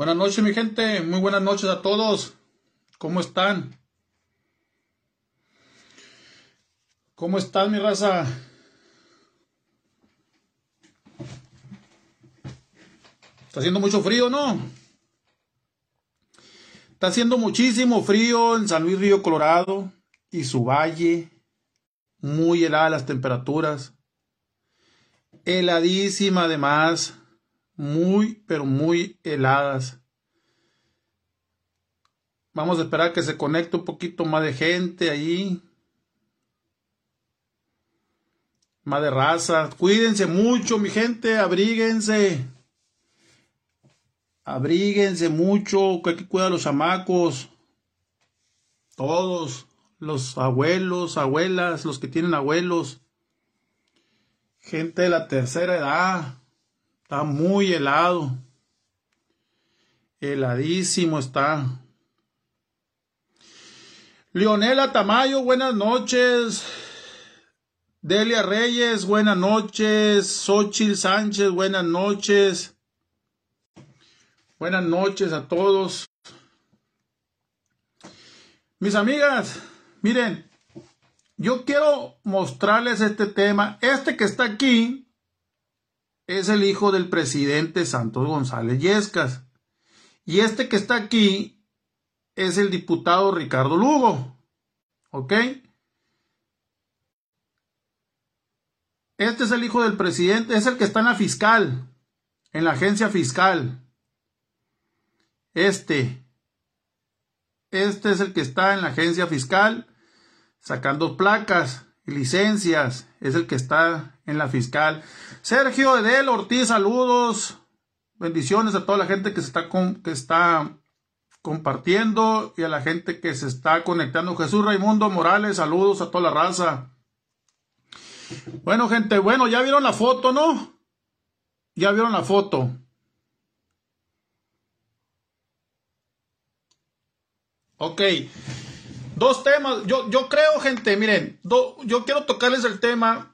Buenas noches, mi gente. Muy buenas noches a todos. ¿Cómo están? ¿Cómo están, mi raza? Está haciendo mucho frío, ¿no? Está haciendo muchísimo frío en San Luis Río Colorado y su valle. Muy heladas las temperaturas. Heladísima además muy, pero muy heladas. Vamos a esperar que se conecte un poquito más de gente ahí. Más de raza. Cuídense mucho, mi gente. Abríguense. Abríguense mucho. Que hay que cuidar a los chamacos. Todos. Los abuelos, abuelas, los que tienen abuelos. Gente de la tercera edad. Está muy helado. Heladísimo está. Leonela Tamayo, buenas noches. Delia Reyes, buenas noches. Xochil Sánchez, buenas noches. Buenas noches a todos. Mis amigas, miren, yo quiero mostrarles este tema. Este que está aquí es el hijo del presidente Santos González Yescas. Y este que está aquí es el diputado Ricardo Lugo. ¿Ok? Este es el hijo del presidente, es el que está en la fiscal, en la agencia fiscal. Este. Este es el que está en la agencia fiscal sacando placas licencias. Es el que está en la fiscal. Sergio Edel Ortiz, saludos. Bendiciones a toda la gente que, se está que está compartiendo y a la gente que se está conectando. Jesús Raimundo Morales, saludos a toda la raza. Bueno, gente, bueno, ya vieron la foto, ¿no? Ya vieron la foto. Ok. Dos temas. Yo, yo creo, gente, miren, yo quiero tocarles el tema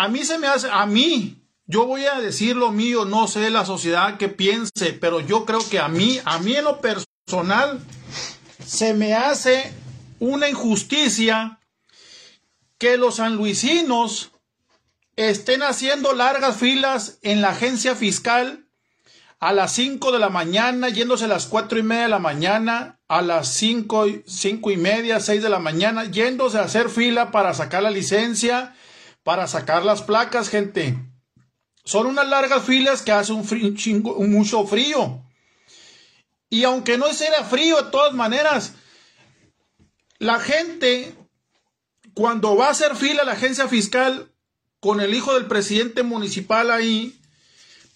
a mí se me hace, a mí, yo voy a decir lo mío, no sé la sociedad que piense, pero yo creo que a mí, a mí en lo personal, se me hace una injusticia que los sanluisinos estén haciendo largas filas en la agencia fiscal a las 5 de la mañana, yéndose a las cuatro y media de la mañana, a las 5, cinco y media, 6 de la mañana, yéndose a hacer fila para sacar la licencia para sacar las placas, gente. Son unas largas filas que hace un, mucho frío. Y aunque no sea frío, de todas maneras, la gente, cuando va a hacer fila a la agencia fiscal con el hijo del presidente municipal ahí,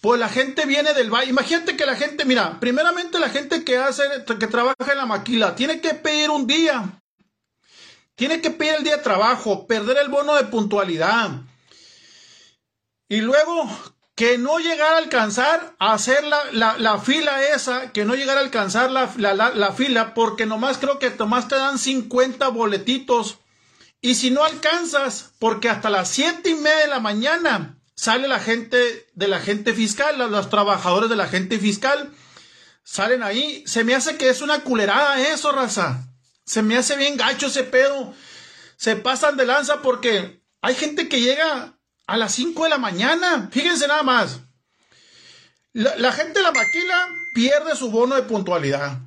pues la gente viene del valle. Imagínate que la gente, mira, primeramente la gente que hace, que trabaja en la maquila, tiene que pedir un día. Tiene que pedir el día de trabajo, perder el bono de puntualidad. Y luego que no llegar a alcanzar a hacer la, fila esa, que no llegar a alcanzar la, fila, porque nomás creo que nomás te dan 50 boletitos. Y si no alcanzas, porque hasta las siete y media de la mañana sale la gente de la gente fiscal, los trabajadores de la gente fiscal, salen ahí. Se me hace que es una culerada eso, raza. Se me hace bien gacho ese pedo. Se pasan de lanza porque hay gente que llega a las 5 de la mañana. Fíjense nada más. La, gente de la maquila pierde su bono de puntualidad.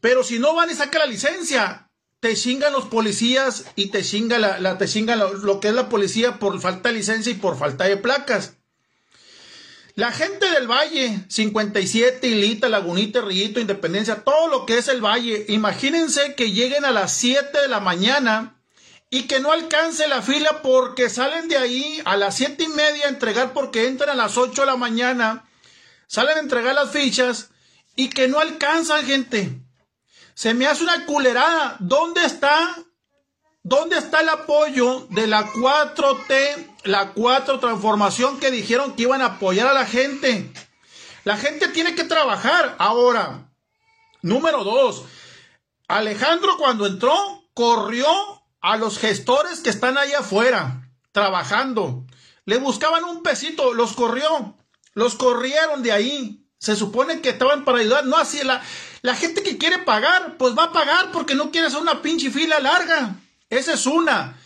Pero si no van y sacan la licencia, te chingan los policías y te chinga, la, te lo, que es la policía por falta de licencia y por falta de placas. La gente del Valle, 57, Hilita, Lagunita, Rillito, Independencia, todo lo que es el Valle, imagínense que lleguen a las 7 de la mañana y que no alcance la fila porque salen de ahí a las 7 y media a entregar porque entran a las 8 de la mañana, salen a entregar las fichas y que no alcanzan gente. Se me hace una culerada. ¿Dónde está? ¿Dónde está el apoyo de la 4T la cuatro transformación que dijeron que iban a apoyar a la gente. La gente tiene que trabajar. Ahora, número dos, Alejandro cuando entró corrió a los gestores que están ahí afuera trabajando. Le buscaban un pesito, los corrió, los corrieron de ahí. Se supone que estaban para ayudar. No así. La, la gente que quiere pagar, pues va a pagar porque no quiere hacer una pinche fila larga. Esa es una.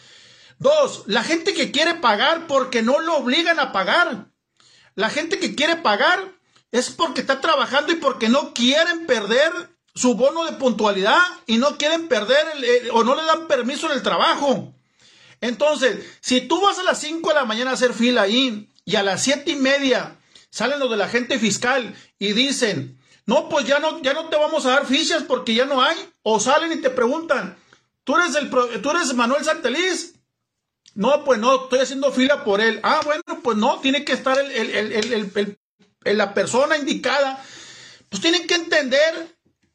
Dos, la gente que quiere pagar porque no lo obligan a pagar. La gente que quiere pagar es porque está trabajando y porque no quieren perder su bono de puntualidad y no quieren perder o no le dan permiso en el trabajo. Entonces, si tú vas a las 5 de la mañana a hacer fila ahí y a las siete y media salen los de la gente fiscal y dicen, no, pues ya no, ya no te vamos a dar fichas porque ya no hay. O salen y te preguntan, ¿tú eres, el, ¿tú eres Manuel Santeliz? No, pues no, estoy haciendo fila por él. Ah, bueno, pues no, tiene que estar el, la persona indicada. Pues tienen que entender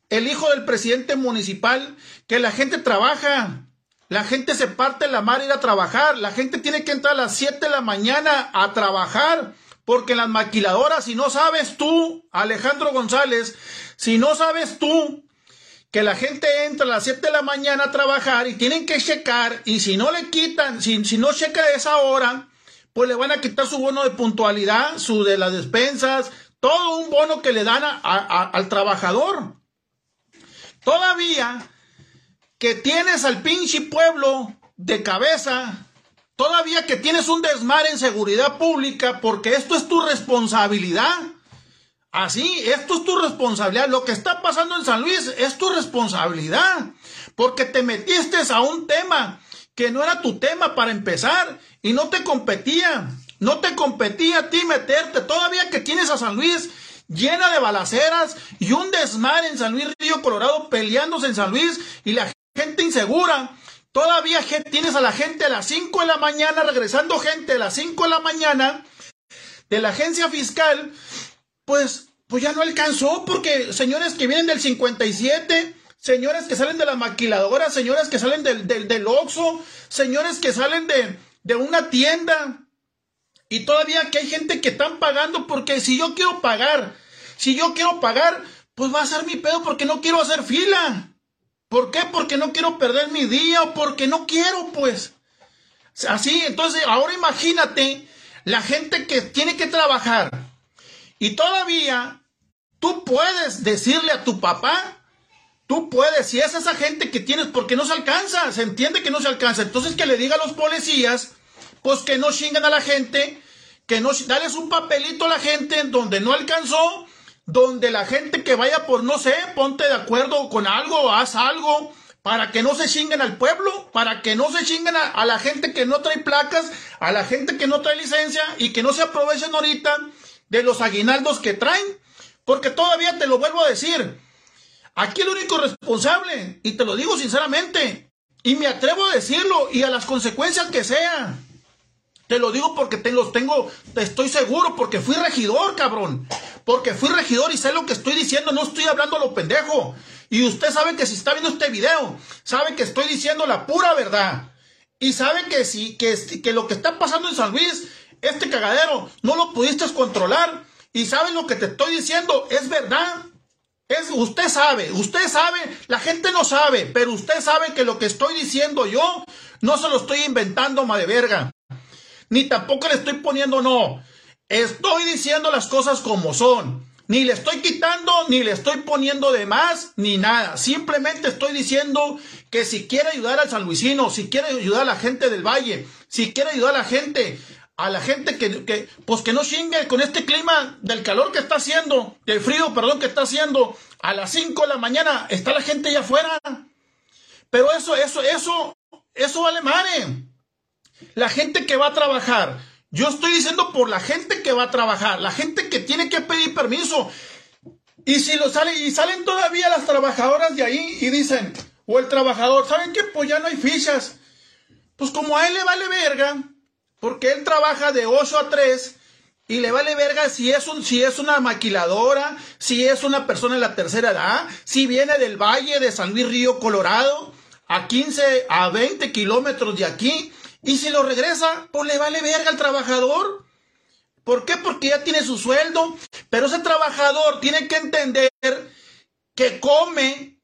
el hijo del presidente municipal que la gente trabaja. La gente se parte la mar ir a trabajar. La gente tiene que entrar a las 7 de la mañana a trabajar. Porque las maquiladoras, si no sabes tú, Alejandro González, si no sabes tú que la gente entra a las 7 de la mañana a trabajar y tienen que checar, y si no le quitan, si, si no checa esa hora, pues le van a quitar su bono de puntualidad, su de las despensas, todo un bono que le dan al trabajador. Todavía que tienes al pinche pueblo de cabeza, todavía que tienes un desmar en seguridad pública, porque esto es tu responsabilidad. Así, esto es tu responsabilidad. Lo que está pasando en San Luis es tu responsabilidad. Porque te metiste a un tema que no era tu tema para empezar y no te competía. No te competía a ti meterte. Todavía que tienes a San Luis llena de balaceras y un desmar en San Luis Río Colorado peleándose en San Luis y la gente insegura. Todavía tienes a la gente a las 5 de la mañana, regresando gente a las 5 de la mañana de la agencia fiscal, pues, pues ya no alcanzó porque señores que vienen del 57, señores que salen de la maquiladora, señores que salen del, del, del Oxxo, señores que salen de, de una tienda, y todavía que hay gente que están pagando porque si yo quiero pagar, si yo quiero pagar, pues va a ser mi pedo porque no quiero hacer fila. ¿Por qué? Porque no quiero perder mi día o porque no quiero, pues. Así, entonces, ahora imagínate la gente que tiene que trabajar y todavía tú puedes decirle a tu papá, tú puedes, si es esa gente que tienes, porque no se alcanza, se entiende que no se alcanza, entonces que le diga a los policías, pues que no chingan a la gente, que no, dales un papelito a la gente en donde no alcanzó, donde la gente que vaya por, no sé, ponte de acuerdo con algo, haz algo, para que no se chinguen al pueblo, para que no se chinguen a, la gente que no trae placas, a la gente que no trae licencia y que no se aprovechen ahorita de los aguinaldos que traen, porque todavía te lo vuelvo a decir, aquí el único responsable, y te lo digo sinceramente, y me atrevo a decirlo, y a las consecuencias que sean, te lo digo porque te los tengo, te estoy seguro, porque fui regidor, cabrón. Porque fui regidor y sé lo que estoy diciendo, no estoy hablando a lo pendejo. Y usted sabe que si está viendo este video, sabe que estoy diciendo la pura verdad. Y sabe que si, que, que lo que está pasando en San Luis, este cagadero, no lo pudiste controlar. Y sabe lo que te estoy diciendo, es verdad. Es, usted sabe, usted sabe, la gente no sabe, pero usted sabe que lo que estoy diciendo yo no se lo estoy inventando, madre verga ni tampoco le estoy poniendo no. Estoy diciendo las cosas como son. Ni le estoy quitando, ni le estoy poniendo de más, ni nada. Simplemente estoy diciendo que si quiere ayudar al San Luisino, si quiere ayudar a la gente del valle, si quiere ayudar a la gente, a la gente que, que pues que no chingue con este clima del calor que está haciendo, del frío, perdón, que está haciendo, a las 5 de la mañana está la gente allá afuera. Pero eso, eso, eso, eso vale madre. La gente que va a trabajar. Yo estoy diciendo por la gente que va a trabajar, la gente que tiene que pedir permiso. Y si lo sale, y salen todavía las trabajadoras de ahí y dicen, o el trabajador, ¿saben qué? Pues ya no hay fichas. Pues como a él le vale verga, porque él trabaja de 8 a 3 y le vale verga si es, un, si es una maquiladora, si es una persona en la tercera edad, si viene del valle de San Luis Río, Colorado, a 15, a 20 kilómetros de aquí, y si lo regresa, pues le vale verga al trabajador. ¿Por qué? Porque ya tiene su sueldo. Pero ese trabajador tiene que entender que come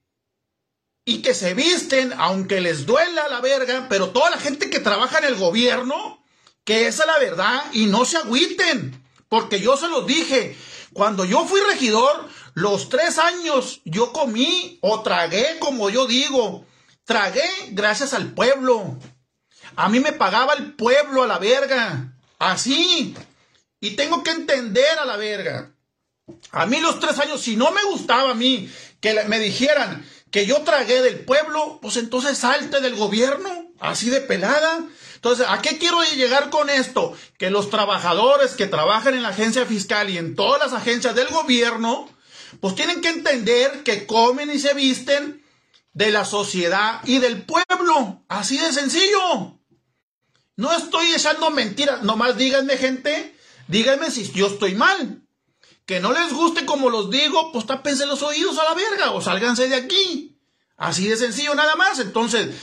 y que se visten, aunque les duela la verga, pero toda la gente que trabaja en el gobierno, que esa es la verdad, y no se agüiten, porque yo se los dije, Cuando yo fui regidor, los tres años yo comí o tragué, como yo digo, tragué gracias al pueblo. A mí me pagaba el pueblo a la verga. Así. Y tengo que entender a la verga. A mí los tres años, si no me gustaba a mí que me dijeran que yo tragué del pueblo, pues entonces salte del gobierno, así de pelada. Entonces, ¿a qué quiero llegar con esto? Que los trabajadores que trabajan en la agencia fiscal y en todas las agencias del gobierno, pues tienen que entender que comen y se visten de la sociedad y del pueblo. Así de sencillo. No estoy echando mentiras. Nomás díganme, gente, díganme si yo estoy mal. Que no les guste como los digo, pues tápense los oídos a la verga o sálganse de aquí. Así de sencillo, nada más. Entonces,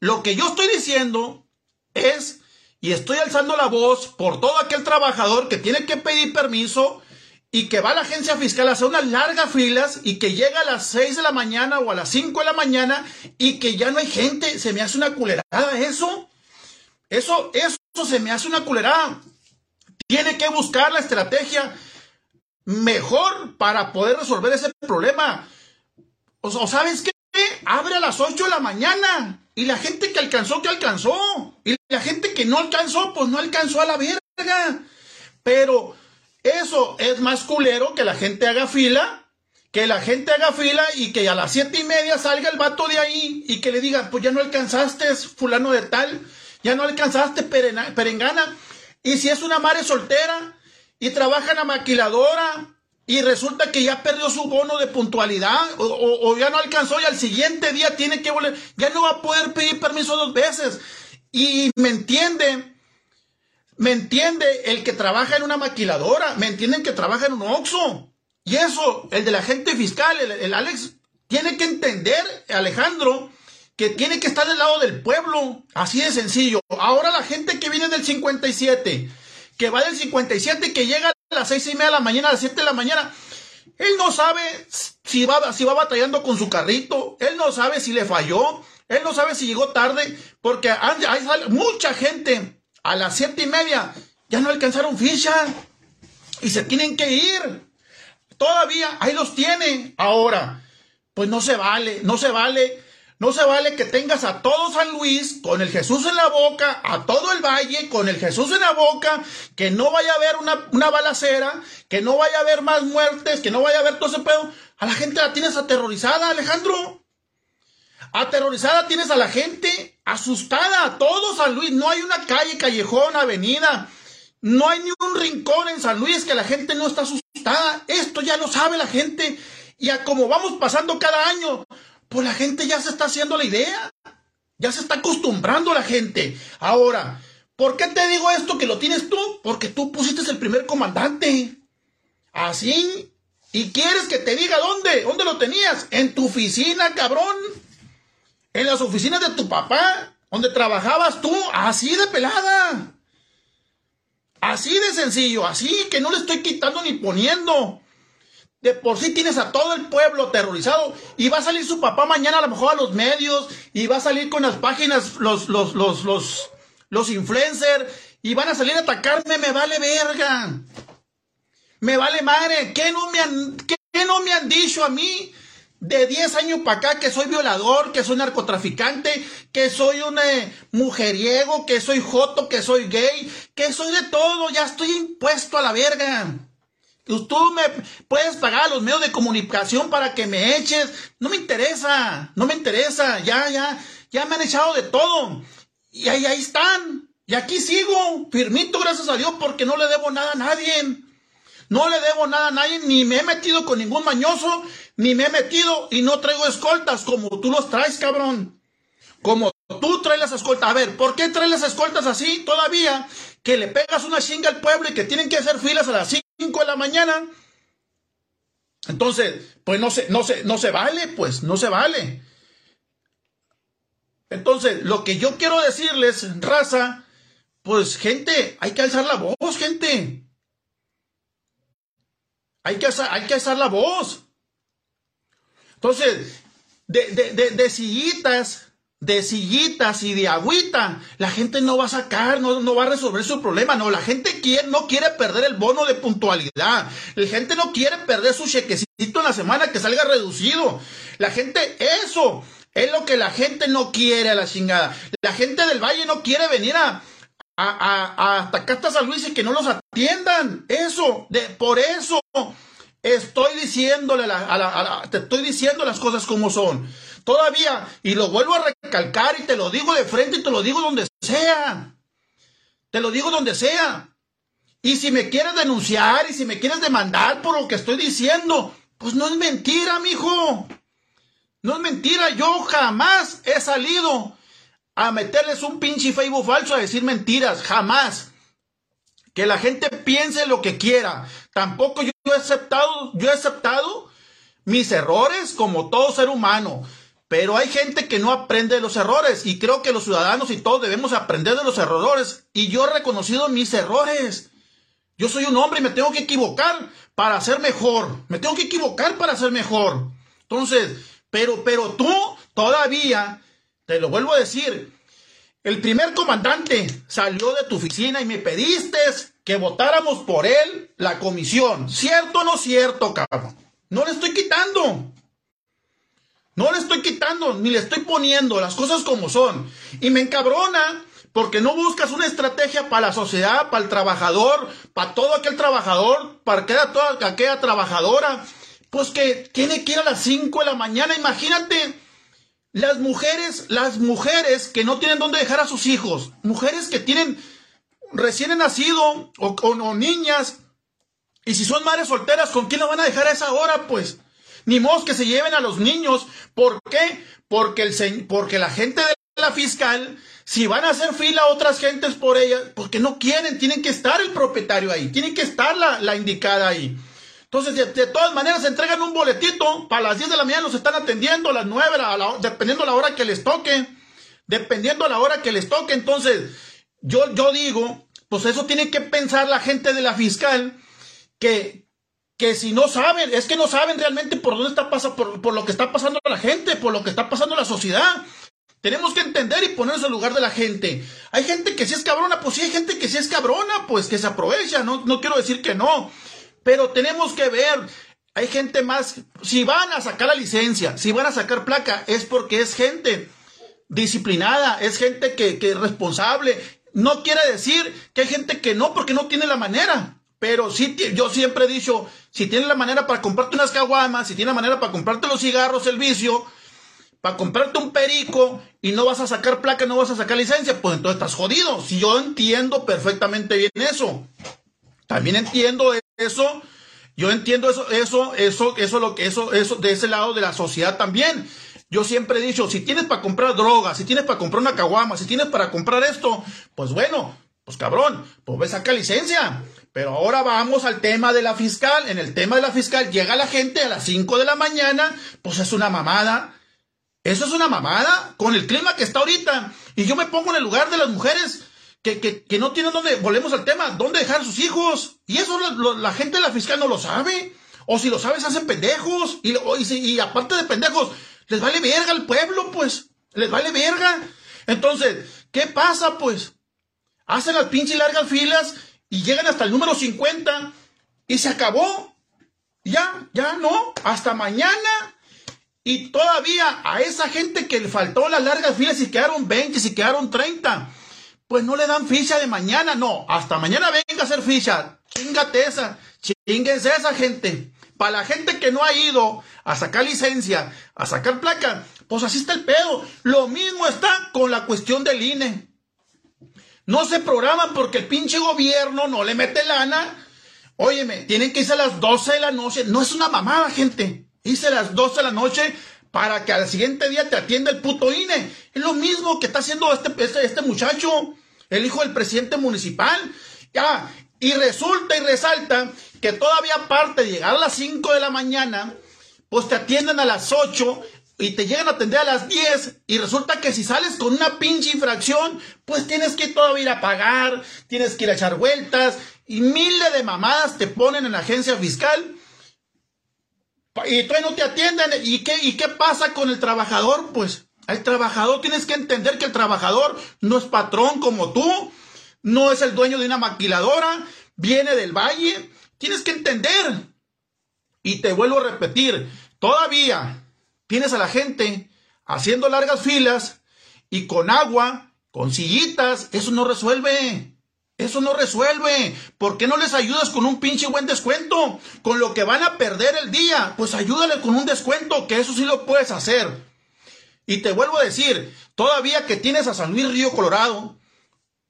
lo que yo estoy diciendo es, y estoy alzando la voz por todo aquel trabajador que tiene que pedir permiso y que va a la agencia fiscal a hacer unas largas filas y que llega a las 6 de la mañana o a las 5 de la mañana y que ya no hay gente, se me hace una culerada eso. Eso, eso se me hace una culerada. Tiene que buscar la estrategia mejor para poder resolver ese problema. O, ¿sabes qué? Abre a las 8 de la mañana. Y la gente que alcanzó, que alcanzó. Y la gente que no alcanzó, pues no alcanzó a la verga. Pero eso es más culero que la gente haga fila. Que la gente haga fila y que a las siete y media salga el vato de ahí y que le diga, pues ya no alcanzaste, fulano de tal, ya no alcanzaste perengana. Y si es una madre soltera y trabaja en la maquiladora y resulta que ya perdió su bono de puntualidad o, ya no alcanzó y al siguiente día tiene que volver, ya no va a poder pedir permiso dos veces. Y me entiende, me entiende el que trabaja en una maquiladora, me entienden que trabaja en un OXO. Y eso, el de la gente fiscal, el, el Alex, tiene que entender, Alejandro, que tiene que estar del lado del pueblo, así de sencillo. Ahora la gente que viene del 57, que va del 57, que llega a las seis y media de la mañana, a las 7 de la mañana. Él no sabe si va, si va batallando con su carrito, él no sabe si le falló, él no sabe si llegó tarde, porque hay mucha gente a las siete y media ya no alcanzaron ficha y se tienen que ir. Todavía ahí los tiene. Ahora, pues no se vale, no se vale no se vale que tengas a todo San Luis con el Jesús en la boca, a todo el valle con el Jesús en la boca, que no vaya a haber una, balacera, que no vaya a haber más muertes, que no vaya a haber todo ese pedo. A la gente la tienes aterrorizada, Alejandro. Aterrorizada tienes a la gente, asustada, todo San Luis. No hay una calle, callejón, avenida. No hay ni un rincón en San Luis que la gente no está asustada. Esto ya lo sabe la gente. Y a como vamos pasando cada año, pues la gente ya se está haciendo la idea. Ya se está acostumbrando la gente. Ahora, ¿por qué te digo esto que lo tienes tú? Porque tú pusiste el primer comandante. Así. ¿Y quieres que te diga dónde? ¿Dónde lo tenías? En tu oficina, cabrón. En las oficinas de tu papá, donde trabajabas tú, así de pelada. Así de sencillo, así que no le estoy quitando ni poniendo. De por sí tienes a todo el pueblo aterrorizado y va a salir su papá mañana a lo mejor a los medios y va a salir con las páginas los, los, los, los, los influencers y van a salir a atacarme, me vale verga. Me vale madre. ¿Qué no me han, no me han dicho a mí de 10 años para acá que soy violador, que soy narcotraficante, que soy un eh, mujeriego, que soy joto, que soy gay, que soy de todo? Ya estoy impuesto a la verga. Tú me puedes pagar los medios de comunicación para que me eches. No me interesa, no me interesa. Ya, ya, ya me han echado de todo. Y ahí, están. Y aquí sigo, firmito, gracias a Dios, porque no le debo nada a nadie. No le debo nada a nadie, ni me he metido con ningún mañoso, ni me he metido y no traigo escoltas como tú los traes, cabrón. Como tú traes las escoltas. A ver, ¿por qué traes las escoltas así todavía? Que le pegas una chinga al pueblo y que tienen que hacer filas a las 5 de la mañana. Entonces, pues no se, no se, no se vale, pues no se vale. Entonces, lo que yo quiero decirles, raza, pues gente, hay que alzar la voz, gente. Hay que, hay que alzar la voz. Entonces, de, de, de, de sillitas, de sillitas y de agüita, la gente no va a sacar, no, no, va a resolver su problema. No, la gente quiere, no quiere perder el bono de puntualidad. La gente no quiere perder su chequecito en la semana que salga reducido. La gente, eso es lo que la gente no quiere a la chingada. La gente del Valle no quiere venir a, a, a, hasta San Luis y que no los atiendan. Eso, de, por eso estoy diciéndole a te estoy diciendo las cosas como son. Todavía, y lo vuelvo a recalcar y te lo digo de frente y te lo digo donde sea. Te lo digo donde sea. Y si me quieres denunciar y si me quieres demandar por lo que estoy diciendo, pues no es mentira, mijo. No es mentira. Yo jamás he salido a meterles un pinche Facebook falso a decir mentiras. Jamás. Que la gente piense lo que quiera. Tampoco yo he aceptado, yo he aceptado mis errores como todo ser humano. Pero hay gente que no aprende de los errores y creo que los ciudadanos y todos debemos aprender de los errores. Y yo he reconocido mis errores. Yo soy un hombre y me tengo que equivocar para ser mejor. Me tengo que equivocar para ser mejor. Entonces, pero, pero tú todavía, te lo vuelvo a decir, el primer comandante salió de tu oficina y me pediste que votáramos por él la comisión. ¿Cierto o no cierto, cabrón? No le estoy quitando. No le estoy quitando, ni le estoy poniendo las cosas como son. Y me encabrona porque no buscas una estrategia para la sociedad, para el trabajador, para todo aquel trabajador, para toda aquella trabajadora. Pues que tiene que ir a las 5 de la mañana, imagínate. Las mujeres, las mujeres que no tienen dónde dejar a sus hijos, mujeres que tienen recién nacido o, o niñas, y si son madres solteras, ¿con quién lo van a dejar a esa hora? Pues ni modo que se lleven a los niños. ¿Por qué? Porque, el, porque la gente de la fiscal, si van a hacer fila a otras gentes por ella, porque no quieren, tienen que estar el propietario ahí, tiene que estar la, indicada ahí. Entonces, de, todas maneras, entregan un boletito, para las 10 de la mañana los están atendiendo, a las 9, a dependiendo la hora que les toque, dependiendo la hora que les toque. Entonces, yo, yo digo, pues eso tiene que pensar la gente de la fiscal, que, que si no saben, es que no saben realmente por dónde está pasando, por, lo que está pasando la gente, por lo que está pasando la sociedad. Tenemos que entender y ponernos en lugar de la gente. Hay gente que sí es cabrona, pues sí hay gente que sí es cabrona, pues que se aprovecha, no, no quiero decir que no. Pero tenemos que ver, hay gente más, si van a sacar la licencia, si van a sacar placa, es porque es gente disciplinada, es gente que, que es responsable. No quiere decir que hay gente que no, porque no tiene la manera. Pero sí, yo siempre he dicho, si tienes la manera para comprarte unas caguamas, si tienes la manera para comprarte los cigarros, el vicio, para comprarte un perico y no vas a sacar placa, no vas a sacar licencia, pues entonces estás jodido. Si yo entiendo perfectamente bien eso. También entiendo eso. Yo entiendo eso, eso, eso, eso, lo que, eso, eso, de ese lado de la sociedad también. Yo siempre he dicho, si tienes para comprar droga, si tienes para comprar una caguama, si tienes para comprar esto, pues bueno, pues cabrón, pues ve saca licencia. Pero ahora vamos al tema de la fiscal. En el tema de la fiscal llega la gente a las 5 de la mañana, pues es una mamada. Eso es una mamada con el clima que está ahorita. Y yo me pongo en el lugar de las mujeres que, que, no tienen dónde, volvemos al tema, dónde dejar a sus hijos. Y eso la gente de la fiscal no lo sabe. O si lo sabe, se hacen pendejos. Y, y, y aparte de pendejos, les vale verga al pueblo, pues. Les vale verga. Entonces, ¿qué pasa, pues? Hacen las pinches largas filas y llegan hasta el número 50 y se acabó. Ya, ya no, hasta mañana. Y todavía a esa gente que le faltó las largas filas y quedaron 20, si quedaron 30, pues no le dan ficha de mañana, no, hasta mañana venga a hacer ficha. Chingate esa, chinguense esa gente. Para la gente que no ha ido a sacar licencia, a sacar placa, pues así está el pedo. Lo mismo está con la cuestión del INE. No se programan porque el pinche gobierno no le mete lana. Óyeme, tienen que irse a las 12 de la noche. No es una mamada, gente. Irse a las 12 de la noche para que al siguiente día te atienda el puto INE. Es lo mismo que está haciendo este, este, este muchacho, el hijo del presidente municipal. Ya, y resulta y resalta que todavía aparte de llegar a las 5 de la mañana, pues te atienden a las 8 y te llegan a atender a las 10 y resulta que si sales con una pinche infracción, pues tienes que todavía a pagar, tienes que ir a echar vueltas y miles de mamadas te ponen en la agencia fiscal y todavía no te atienden. ¿Y qué, ¿Y qué pasa con el trabajador? Pues Al trabajador tienes que entender que el trabajador no es patrón como tú, no es el dueño de una maquiladora, viene del valle. Tienes que entender. Y te vuelvo a repetir, todavía tienes a la gente haciendo largas filas y con agua, con sillitas, eso no resuelve. Eso no resuelve. ¿Por qué no les ayudas con un pinche buen descuento? Con lo que van a perder el día, pues ayúdale con un descuento, que eso sí lo puedes hacer. Y te vuelvo a decir, todavía que tienes a San Luis Río Colorado,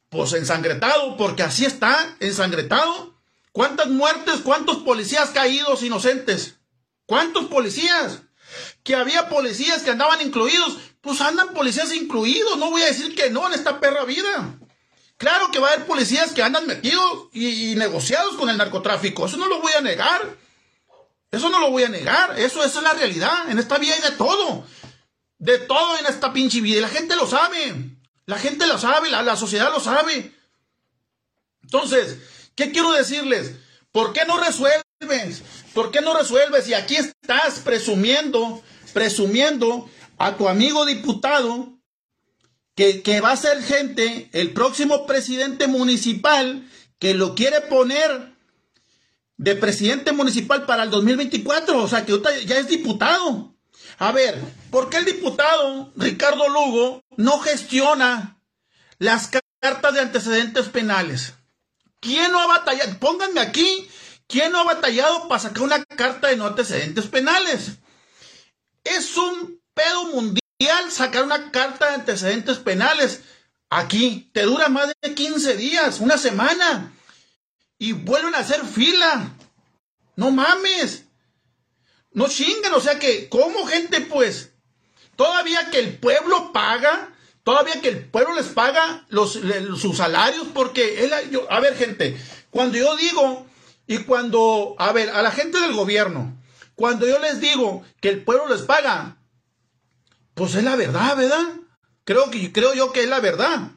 pues ensangretado, porque así está, ensangretado. ¿Cuántas muertes, cuántos policías caídos inocentes? ¿Cuántos policías? Que había policías que andaban incluidos, pues andan policías incluidos, no voy a decir que no en esta perra vida. Claro que va a haber policías que andan metidos y, negociados con el narcotráfico, eso no lo voy a negar. Eso no lo voy a negar, eso, es la realidad, en esta vida hay de todo. De todo en esta pinche vida, y la gente lo sabe. La gente lo sabe, la, la sociedad lo sabe. Entonces, ¿qué quiero decirles? ¿Por qué no resuelves? ¿Por qué no resuelves? Y aquí estás presumiendo, presumiendo a tu amigo diputado que, va a ser gente, el próximo presidente municipal, que lo quiere poner de presidente municipal para el 2024. O sea, que ya es diputado. A ver, ¿por qué el diputado Ricardo Lugo no gestiona las cartas de antecedentes penales? ¿Quién no ha batallado? Pónganme aquí, ¿quién no ha batallado para sacar una carta de no antecedentes penales? Es un pedo mundial sacar una carta de antecedentes penales. Aquí te dura más de 15 días, una semana. Y vuelven a hacer fila. No mames. No chingan, o sea que, ¿cómo gente pues? Todavía que el pueblo paga, todavía que el pueblo les paga los, sus salarios, porque él, a ver gente, cuando yo digo, y cuando, a ver, a la gente del gobierno, cuando yo les digo que el pueblo les paga, pues es la verdad, ¿verdad? Creo, que, creo yo que es la verdad.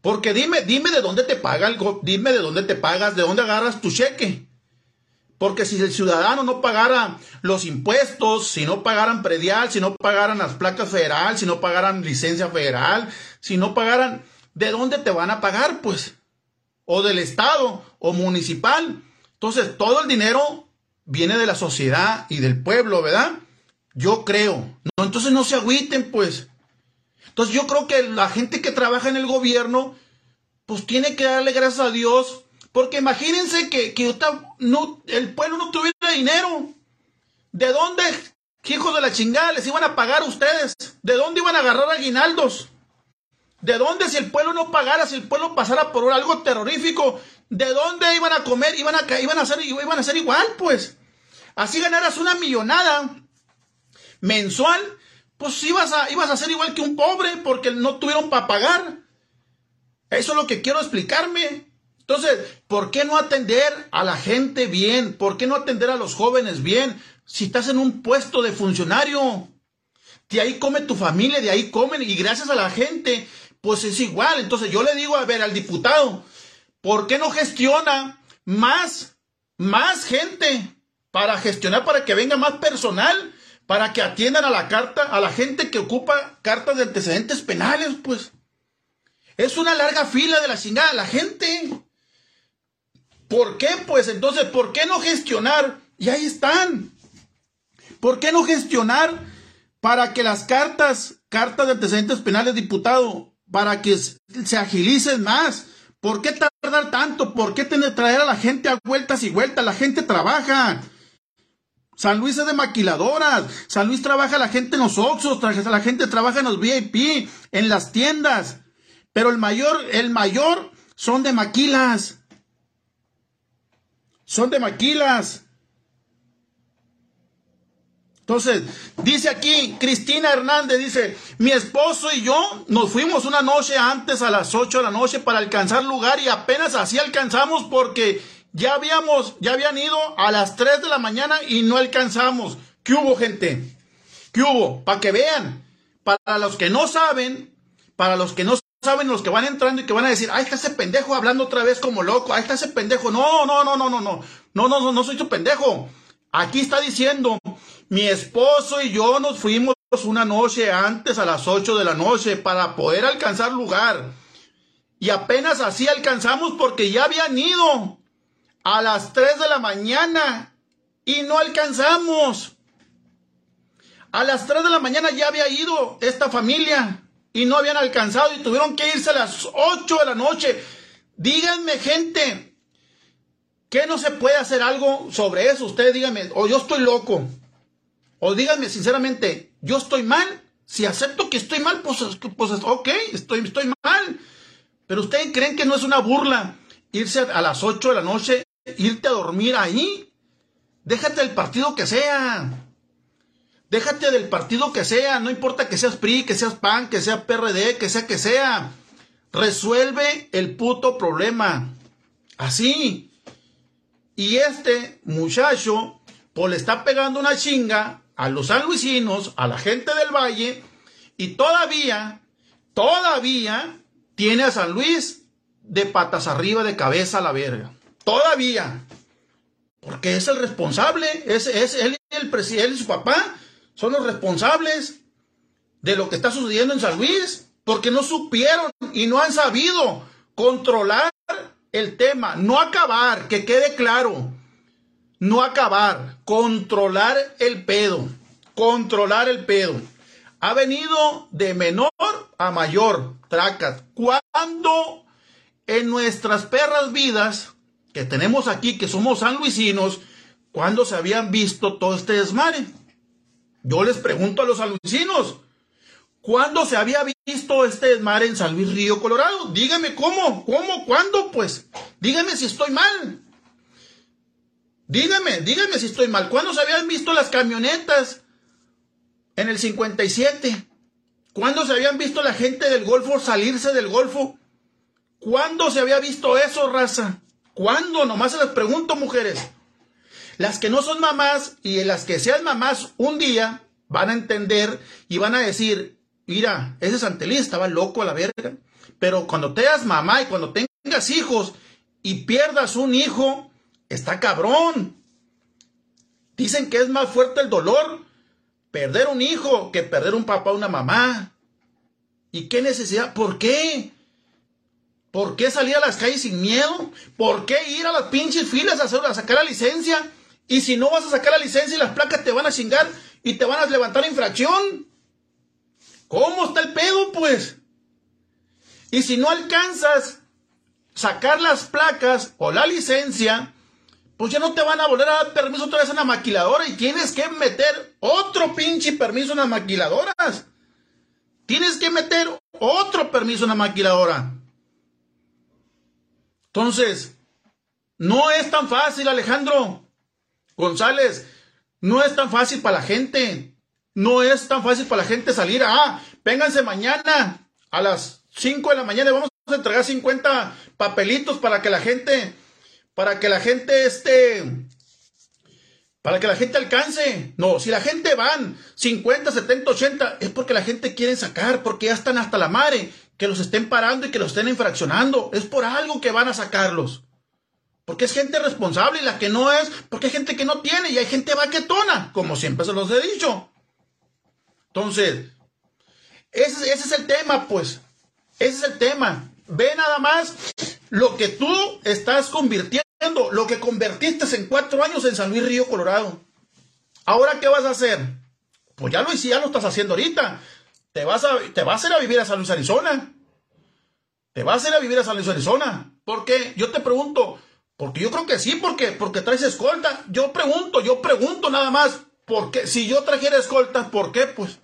Porque dime, dime de dónde te paga dime de dónde te pagas, de dónde agarras tu cheque. Porque si el ciudadano no pagara los impuestos, si no pagaran predial, si no pagaran las placas federal, si no pagaran licencia federal, si no pagaran, ¿de dónde te van a pagar? Pues, o del Estado, o municipal. Entonces, todo el dinero viene de la sociedad y del pueblo, ¿verdad? Yo creo. No, entonces no se agüiten, pues. Entonces yo creo que la gente que trabaja en el gobierno, pues tiene que darle gracias a Dios porque imagínense que, no, el pueblo no tuviera dinero. ¿De dónde, hijos de la chingada, les iban a pagar a ustedes? ¿De dónde iban a agarrar aguinaldos? ¿De dónde si el pueblo no pagara, si el pueblo pasara por algo terrorífico? ¿De dónde iban a comer? Iban a, iban a, hacer, iban a hacer igual, pues. Así ganaras una millonada mensual, pues ibas a, ibas a ser igual que un pobre porque no tuvieron para pagar. Eso es lo que quiero explicarme. Entonces, ¿por qué no atender a la gente bien? ¿Por qué no atender a los jóvenes bien? Si estás en un puesto de funcionario, de ahí come tu familia, de ahí comen y gracias a la gente, pues es igual. Entonces yo le digo a ver al diputado, ¿por qué no gestiona más, más gente para gestionar, para que venga más personal, para que atiendan a la carta, a la gente que ocupa cartas de antecedentes penales, pues? Es una larga fila de la chingada, la gente. ¿Por qué? Pues entonces, ¿por qué no gestionar? Y ahí están. ¿Por qué no gestionar para que las cartas, cartas de antecedentes penales, diputado, para que se agilicen más? ¿Por qué tardar tanto? ¿Por qué tener, traer a la gente a vueltas y vueltas? La gente trabaja. San Luis es de maquiladoras. San Luis trabaja la gente en los Oxos, la gente trabaja en los VIP, en las tiendas. Pero el mayor, el mayor son de maquilas son de maquilas. Entonces, dice aquí Cristina Hernández, dice, mi esposo y yo nos fuimos una noche antes a las 8 de la noche para alcanzar lugar y apenas así alcanzamos porque ya habíamos, ya habían ido a las 3 de la mañana y no alcanzamos. ¿Qué hubo, gente? ¿Qué hubo? Para que vean, para los que no saben, para los que no saben los que van entrando y que van a decir, ahí está ese pendejo hablando otra vez como loco, ahí está ese pendejo. No, no, no, no, no, no, no, no, no, no soy tu pendejo. Aquí está diciendo, mi esposo y yo nos fuimos una noche antes a las 8 de la noche para poder alcanzar lugar. Y apenas así alcanzamos porque ya habían ido a las 3 de la mañana y no alcanzamos. A las 3 de la mañana ya había ido esta familia y no habían alcanzado y tuvieron que irse a las 8 de la noche. Díganme, gente, ¿qué no se puede hacer algo sobre eso? Ustedes díganme, o yo estoy loco, o díganme sinceramente, yo estoy mal. Si acepto que estoy mal, pues, pues ok, estoy, estoy mal. Pero ustedes creen que no es una burla irse a las 8 de la noche, irte a dormir ahí. Déjate el partido que sea. Déjate del partido que sea, no importa que seas PRI, que seas PAN, que sea PRD, que sea que sea. Resuelve el puto problema. Así. Y este muchacho, pues le está pegando una chinga a los sanluisinos, a la gente del valle, y todavía, todavía tiene a San Luis de patas arriba, de cabeza a la verga. Todavía. Porque es el responsable, es, es él, el presidente y su papá son los responsables de lo que está sucediendo en San Luis, porque no supieron y no han sabido controlar el tema, no acabar, que quede claro, no acabar, controlar el pedo, controlar el pedo. Ha venido de menor a mayor, tracas. Cuando en nuestras perras vidas que tenemos aquí, que somos sanluisinos, cuando se habían visto todo este desmadre? Yo les pregunto a los alucinos, ¿cuándo se había visto este mar en San Luis Río, Colorado? Dígame cómo, cómo, cuándo, pues. Dígame si estoy mal. Dígame, dígame si estoy mal. ¿Cuándo se habían visto las camionetas en el 57? ¿Cuándo se habían visto la gente del Golfo salirse del Golfo? ¿Cuándo se había visto eso, raza? ¿Cuándo? Nomás se las pregunto, mujeres. Las que no son mamás y las que sean mamás un día van a entender y van a decir, mira, ese Santelín estaba loco a la verga. Pero cuando te das mamá y cuando tengas hijos y pierdas un hijo, está cabrón. Dicen que es más fuerte el dolor perder un hijo que perder un papá o una mamá. ¿Y qué necesidad? ¿Por qué? ¿Por qué salir a las calles sin miedo? ¿Por qué ir a las pinches filas a, hacer, a sacar la licencia? Y si no vas a sacar la licencia y las placas te van a chingar y te van a levantar infracción. ¿Cómo está el pedo, pues? Y si no alcanzas sacar las placas o la licencia, pues ya no te van a volver a dar permiso otra vez en la maquiladora y tienes que meter otro pinche permiso en las maquiladoras. Tienes que meter otro permiso en la maquiladora. Entonces, no es tan fácil, Alejandro. González, no es tan fácil para la gente. No es tan fácil para la gente salir. Ah, vénganse mañana a las 5 de la mañana vamos a entregar 50 papelitos para que la gente, para que la gente esté, para que la gente alcance. No, si la gente van 50, 70, 80, es porque la gente quiere sacar, porque ya están hasta la madre, que los estén parando y que los estén infraccionando. Es por algo que van a sacarlos. Porque es gente responsable y la que no es, porque hay gente que no tiene y hay gente baquetona, como siempre se los he dicho. Entonces, ese, ese es el tema, pues. Ese es el tema. Ve nada más lo que tú estás convirtiendo, lo que convertiste en cuatro años en San Luis Río, Colorado. Ahora, ¿qué vas a hacer? Pues ya lo hiciste, ya lo estás haciendo ahorita. Te vas a, te vas a ir a vivir a San Luis, Arizona. Te vas a ir a vivir a San Luis, Arizona. Porque yo te pregunto, porque yo creo que sí, porque, porque traes escolta. Yo pregunto, yo pregunto nada más. ¿Por qué? Si yo trajera escolta, ¿por qué? Pues,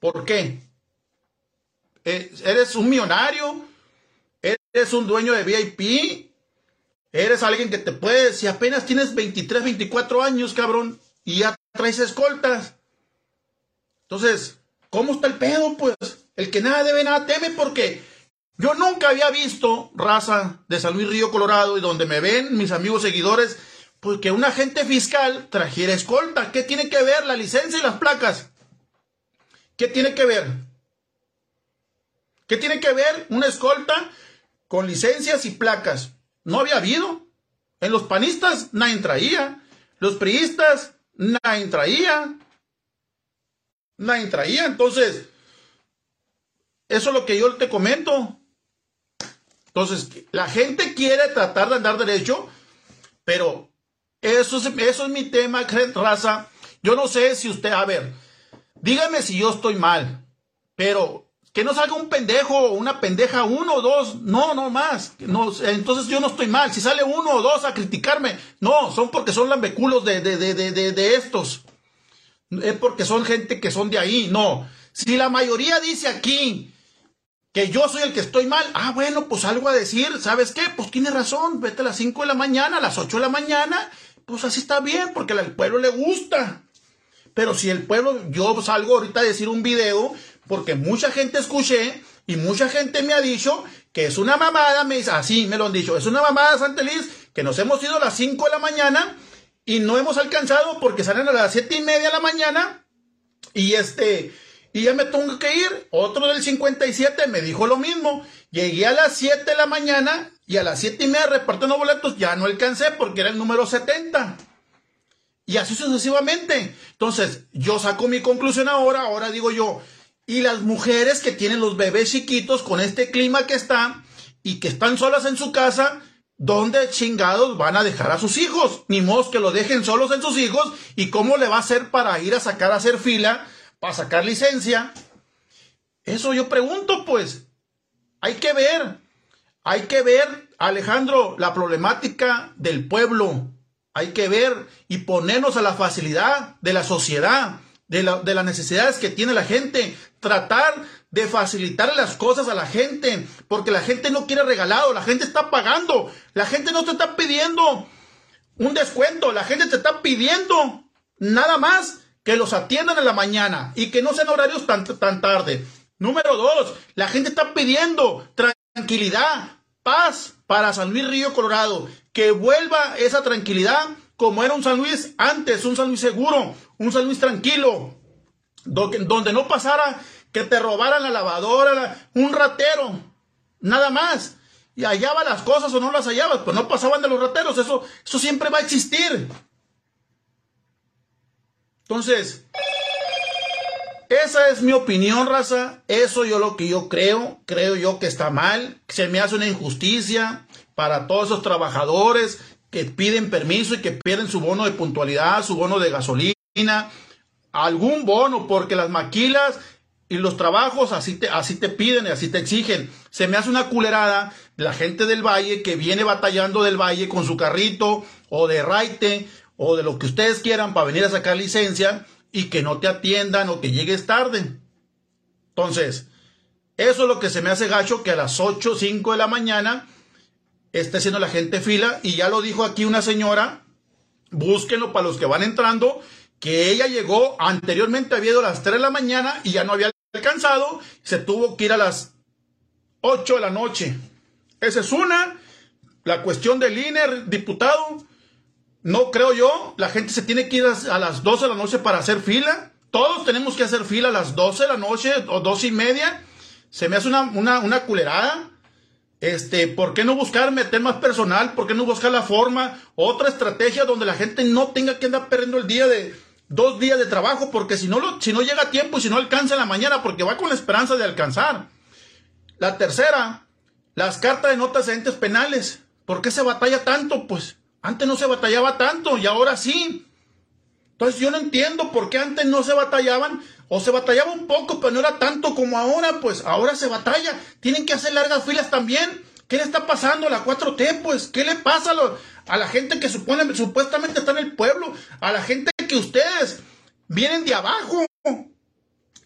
¿por qué? Eh, ¿Eres un millonario? ¿Eres un dueño de VIP? ¿Eres alguien que te puede, si apenas tienes 23, 24 años, cabrón, y ya traes escoltas? Entonces, ¿cómo está el pedo, pues? El que nada debe, nada teme, porque yo nunca había visto raza de San Luis Río Colorado y donde me ven mis amigos seguidores, pues que un agente fiscal trajera escolta. ¿Qué tiene que ver la licencia y las placas? ¿Qué tiene que ver? ¿Qué tiene que ver una escolta con licencias y placas? No había habido. En los panistas nadie traía. Los priistas nadie traía. Nadie traía. Entonces, eso es lo que yo te comento. Entonces, la gente quiere tratar de andar derecho, pero eso es, eso es mi tema, raza. Yo no sé si usted, a ver, dígame si yo estoy mal, pero que no salga un pendejo o una pendeja, uno o dos, no, no más. No, entonces yo no estoy mal. Si sale uno o dos a criticarme, no, son porque son lambeculos de, de, de, de, de estos. Es porque son gente que son de ahí, no. Si la mayoría dice aquí que yo soy el que estoy mal, ah, bueno, pues algo a decir, ¿sabes qué? Pues tiene razón, vete a las 5 de la mañana, a las 8 de la mañana, pues así está bien, porque al pueblo le gusta. Pero si el pueblo, yo salgo ahorita a decir un video, porque mucha gente escuché y mucha gente me ha dicho que es una mamada, me dice, así me lo han dicho, es una mamada, Santa Liz, que nos hemos ido a las 5 de la mañana y no hemos alcanzado porque salen a las 7 y media de la mañana y este, y ya me tengo que ir. Otro del 57 me dijo lo mismo. Llegué a las 7 de la mañana y a las 7 y media repartiendo boletos. Ya no alcancé porque era el número 70. Y así sucesivamente. Entonces, yo saco mi conclusión ahora. Ahora digo yo, y las mujeres que tienen los bebés chiquitos con este clima que está y que están solas en su casa, ¿dónde chingados van a dejar a sus hijos? Ni modo que lo dejen solos en sus hijos. ¿Y cómo le va a hacer para ir a sacar a hacer fila? para sacar licencia. Eso yo pregunto, pues. Hay que ver, hay que ver, Alejandro, la problemática del pueblo. Hay que ver y ponernos a la facilidad de la sociedad, de, de las necesidades que tiene la gente. Tratar de facilitar las cosas a la gente, porque la gente no quiere regalado, la gente está pagando, la gente no te está pidiendo un descuento, la gente te está pidiendo nada más que los atiendan en la mañana y que no sean horarios tan, tan tarde. Número dos, la gente está pidiendo tranquilidad, paz para San Luis Río Colorado, que vuelva esa tranquilidad como era un San Luis antes, un San Luis seguro, un San Luis tranquilo, donde no pasara que te robaran la lavadora, un ratero, nada más. Y hallaba las cosas o no las hallabas, pues no pasaban de los rateros, eso, eso siempre va a existir. Entonces, esa es mi opinión, raza. Eso yo lo que yo creo. Creo yo que está mal. Se me hace una injusticia para todos esos trabajadores que piden permiso y que pierden su bono de puntualidad, su bono de gasolina, algún bono, porque las maquilas y los trabajos así te, así te piden y así te exigen. Se me hace una culerada la gente del valle que viene batallando del valle con su carrito o de raite o de lo que ustedes quieran para venir a sacar licencia y que no te atiendan o que llegues tarde. Entonces, eso es lo que se me hace gacho que a las 8 5 de la mañana esté haciendo la gente fila y ya lo dijo aquí una señora, búsquenlo para los que van entrando, que ella llegó anteriormente había a las 3 de la mañana y ya no había alcanzado, se tuvo que ir a las 8 de la noche. Esa es una, la cuestión del INER, diputado, no creo yo, la gente se tiene que ir a las 12 de la noche para hacer fila. Todos tenemos que hacer fila a las 12 de la noche o 12 y media. Se me hace una, una, culerada. Este, ¿por qué no buscar meter más personal? ¿Por qué no buscar la forma? Otra estrategia donde la gente no tenga que andar perdiendo el día de dos días de trabajo, porque si no, lo, si no llega a tiempo y si no alcanza en la mañana, porque va con la esperanza de alcanzar. La tercera, las cartas de notas de entes penales. ¿Por qué se batalla tanto? Pues antes no se batallaba tanto y ahora sí. Entonces yo no entiendo por qué antes no se batallaban o se batallaba un poco, pero no era tanto como ahora, pues ahora se batalla. Tienen que hacer largas filas también. ¿Qué le está pasando a la 4T? Pues, ¿qué le pasa a, la gente que supone, supuestamente está en el pueblo? A la gente que ustedes vienen de abajo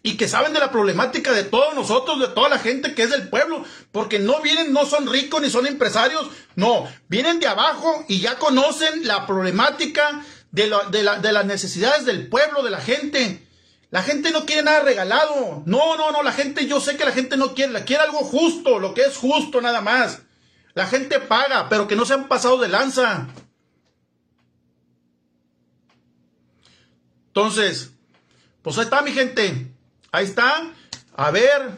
y que saben de la problemática de todos nosotros, de toda la gente que es del pueblo, porque no vienen, no son ricos ni son empresarios, no, vienen de abajo y ya conocen la problemática de, de, de las necesidades del pueblo, de la gente. La gente no quiere nada regalado. No, no, no, la gente, yo sé que la gente no quiere, la quiere algo justo, lo que es justo nada más. La gente paga, pero que no se han pasado de lanza. Entonces, pues ahí está mi gente. Ahí está. A ver,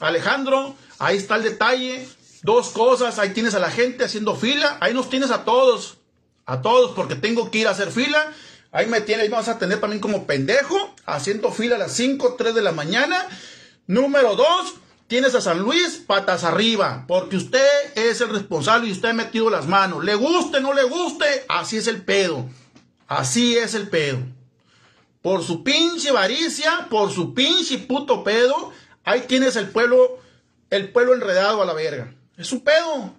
Alejandro, ahí está el detalle. Dos cosas, ahí tienes a la gente haciendo fila, ahí nos tienes a todos, a todos, porque tengo que ir a hacer fila. Ahí me tiene, ahí vas a tener también como pendejo, haciendo fila a las 5, 3 de la mañana. Número 2, tienes a San Luis patas arriba, porque usted es el responsable y usted ha metido las manos. Le guste, no le guste, así es el pedo. Así es el pedo. Por su pinche avaricia, por su pinche puto pedo, ahí tienes el pueblo, el pueblo enredado a la verga. Es un pedo.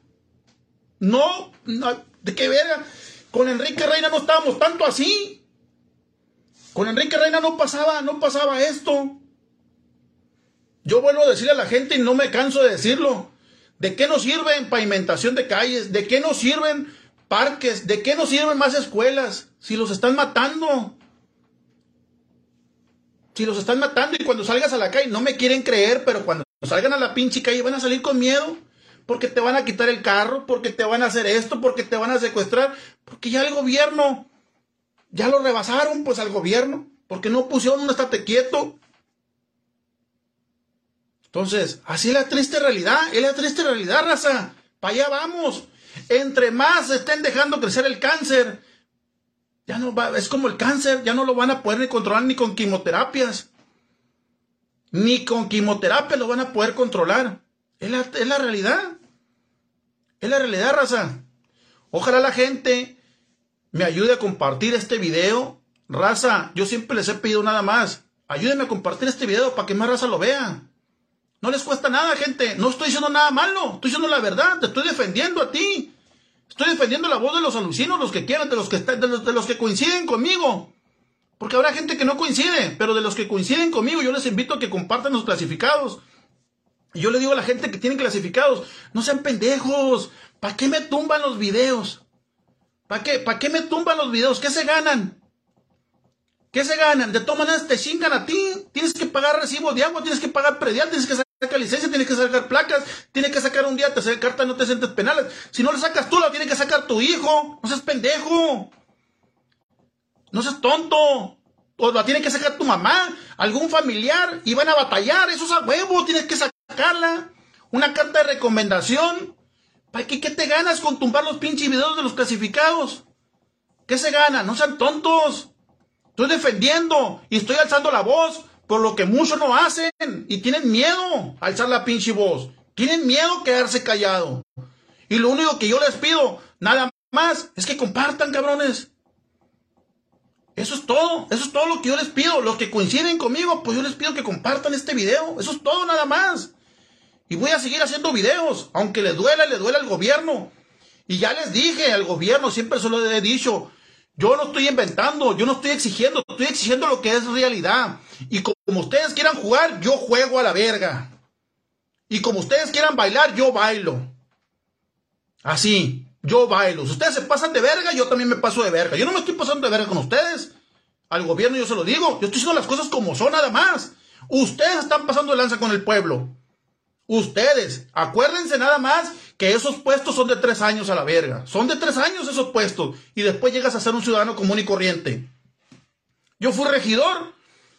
No, ¿de qué verga? Con Enrique Reina no estábamos tanto así. Con Enrique Reina no pasaba, no pasaba esto. Yo vuelvo a decirle a la gente y no me canso de decirlo. ¿De qué nos sirven pavimentación de calles? ¿De qué nos sirven parques? ¿De qué nos sirven más escuelas? Si los están matando. Si los están matando y cuando salgas a la calle, no me quieren creer, pero cuando salgan a la pinche calle van a salir con miedo. Porque te van a quitar el carro, porque te van a hacer esto, porque te van a secuestrar. Porque ya el gobierno, ya lo rebasaron pues al gobierno. Porque no pusieron un estate quieto. Entonces, así es la triste realidad, es la triste realidad, raza. Para allá vamos. Entre más estén dejando crecer el cáncer, ya no va, es como el cáncer, ya no lo van a poder ni controlar ni con quimioterapias. Ni con quimioterapia lo van a poder controlar. Es la, es la realidad. Es la realidad, raza. Ojalá la gente me ayude a compartir este video. Raza, yo siempre les he pedido nada más. Ayúdenme a compartir este video para que más raza lo vea. No les cuesta nada, gente. No estoy diciendo nada malo. Estoy diciendo la verdad. Te estoy defendiendo a ti. Estoy defendiendo la voz de los alucinos, los que quieran, de los que, de los, de los que coinciden conmigo. Porque habrá gente que no coincide, pero de los que coinciden conmigo, yo les invito a que compartan los clasificados. Y yo le digo a la gente que tienen clasificados, no sean pendejos. ¿Para qué me tumban los videos? ¿Para qué? ¿Para qué me tumban los videos? ¿Qué se ganan? ¿Qué se ganan? De todas maneras te chingan a ti. Tienes que pagar recibo de agua, tienes que pagar predial, tienes que sacar licencia, tienes que sacar placas, tienes que sacar un día, te sacar carta no te sientes penales. Si no la sacas tú, la tiene que sacar tu hijo. No seas pendejo. No seas tonto. O la tiene que sacar tu mamá, algún familiar, y van a batallar. Eso es a huevo, tienes que sacarla. Una carta de recomendación. ¿Para qué, qué te ganas con tumbar los pinches videos de los clasificados? ¿Qué se gana? No sean tontos. Estoy defendiendo y estoy alzando la voz por lo que muchos no hacen y tienen miedo a alzar la pinche voz. Tienen miedo a quedarse callado. Y lo único que yo les pido, nada más, es que compartan, cabrones. Eso es todo, eso es todo lo que yo les pido. Los que coinciden conmigo, pues yo les pido que compartan este video. Eso es todo nada más. Y voy a seguir haciendo videos, aunque le duela, le duela al gobierno. Y ya les dije al gobierno, siempre se lo he dicho, yo no estoy inventando, yo no estoy exigiendo, estoy exigiendo lo que es realidad. Y como ustedes quieran jugar, yo juego a la verga. Y como ustedes quieran bailar, yo bailo. Así, yo bailo. Si ustedes se pasan de verga, yo también me paso de verga. Yo no me estoy pasando de verga con ustedes. Al gobierno yo se lo digo. Yo estoy haciendo las cosas como son nada más. Ustedes están pasando de lanza con el pueblo. Ustedes, acuérdense nada más que esos puestos son de tres años a la verga. Son de tres años esos puestos. Y después llegas a ser un ciudadano común y corriente. Yo fui regidor.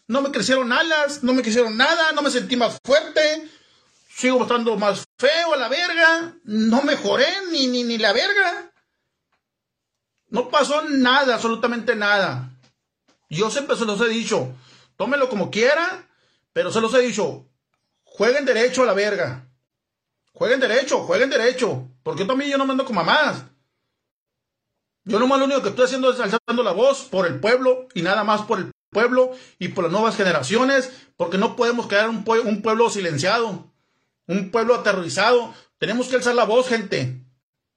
No me crecieron alas, no me crecieron nada, no me sentí más fuerte. Sigo estando más feo a la verga. No mejoré ni, ni, ni la verga. No pasó nada, absolutamente nada. Yo siempre se los he dicho. Tómelo como quiera, pero se los he dicho. Jueguen derecho a la verga. Jueguen derecho, jueguen derecho. Porque también yo no mando con mamás. Yo nomás lo único que estoy haciendo es alzando la voz por el pueblo y nada más por el pueblo y por las nuevas generaciones, porque no podemos quedar un, un pueblo silenciado, un pueblo aterrorizado. Tenemos que alzar la voz, gente.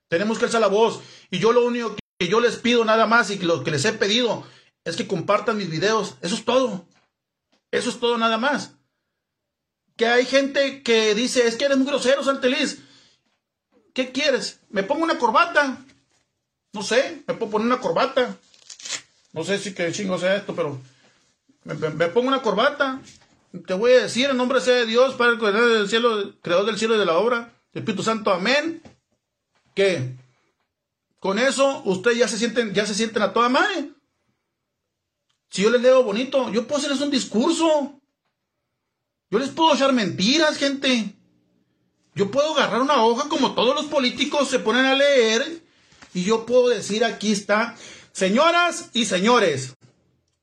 Tenemos que alzar la voz. Y yo lo único que yo les pido nada más y lo que les he pedido es que compartan mis videos. Eso es todo. Eso es todo nada más que hay gente que dice, es que eres muy grosero, Santeliz. ¿Qué quieres? ¿Me pongo una corbata? No sé, me puedo poner una corbata. No sé si que chingo sea esto, pero me, pongo una corbata. Te voy a decir, en nombre sea de Dios, Padre del cielo, creador del cielo y de la obra, Espíritu Santo, amén. Que con eso ustedes ya se sienten, ya se sienten a toda madre. Si yo les leo bonito, yo puedo hacerles un discurso. Yo les puedo echar mentiras, gente. Yo puedo agarrar una hoja como todos los políticos se ponen a leer y yo puedo decir aquí está, señoras y señores,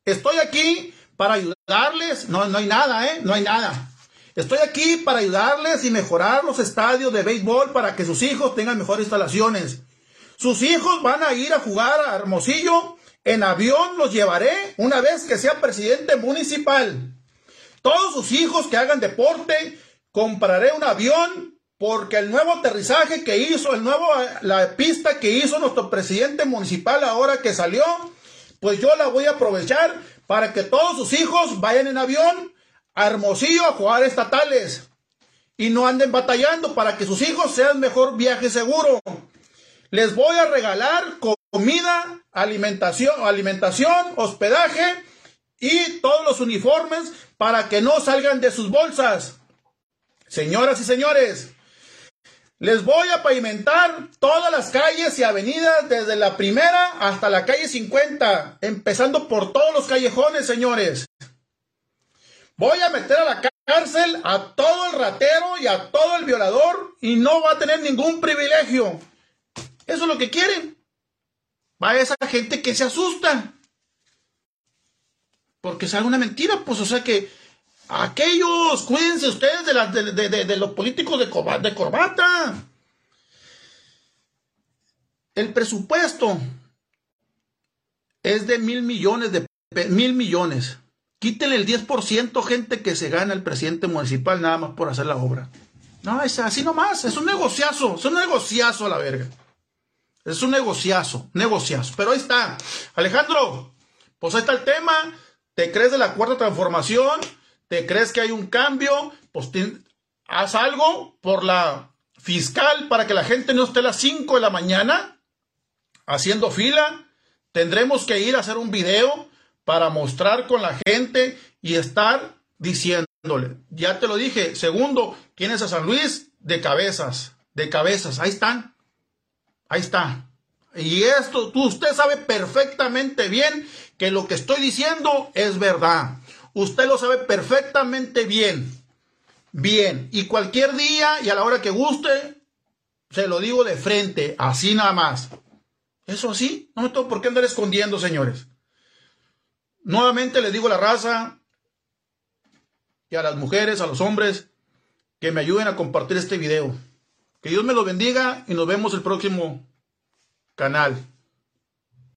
Estoy aquí para ayudarles. No, no hay nada, ¿eh? No hay nada. Estoy aquí para ayudarles y mejorar los estadios de béisbol para que sus hijos tengan mejores instalaciones. Sus hijos van a ir a jugar a Hermosillo. En avión los llevaré una vez que sea presidente municipal. Todos sus hijos que hagan deporte, compraré un avión porque el nuevo aterrizaje que hizo, el nuevo, la pista que hizo nuestro presidente municipal ahora que salió, pues yo la voy a aprovechar para que todos sus hijos vayan en avión a Hermosillo a jugar estatales y no anden batallando para que sus hijos sean mejor viaje seguro. Les voy a regalar comida, alimentación, alimentación, hospedaje y todos los uniformes para que no salgan de sus bolsas. Señoras y señores, les voy a pavimentar todas las calles y avenidas desde la primera hasta la calle 50, empezando por todos los callejones, señores. Voy a meter a la cárcel a todo el ratero y a todo el violador y no va a tener ningún privilegio. Eso es lo que quieren. Va esa gente que se asusta. Porque sale una mentira, pues o sea que Aquellos, cuídense ustedes de, los políticos de, de corbata. El presupuesto es de mil millones de mil millones. Quítenle el 10% gente que se gana el presidente municipal nada más por hacer la obra. No, es así nomás, es un negociazo, es un negociazo a la verga. Es un negociazo, negociazo. Pero ahí está. Alejandro, pues ahí está el tema. ¿Te crees de la cuarta transformación? ¿Te crees que hay un cambio? Pues haz algo por la fiscal para que la gente no esté a las 5 de la mañana haciendo fila. Tendremos que ir a hacer un video para mostrar con la gente y estar diciéndole. Ya te lo dije. Segundo, tienes a San Luis de cabezas, de cabezas. Ahí están. Ahí está. Y esto, tú, usted sabe perfectamente bien que lo que estoy diciendo es verdad. Usted lo sabe perfectamente bien. Bien. Y cualquier día y a la hora que guste, se lo digo de frente, así nada más. Eso así, no me tengo por qué andar escondiendo, señores. Nuevamente les digo a la raza y a las mujeres, a los hombres, que me ayuden a compartir este video. Que Dios me lo bendiga y nos vemos el próximo canal.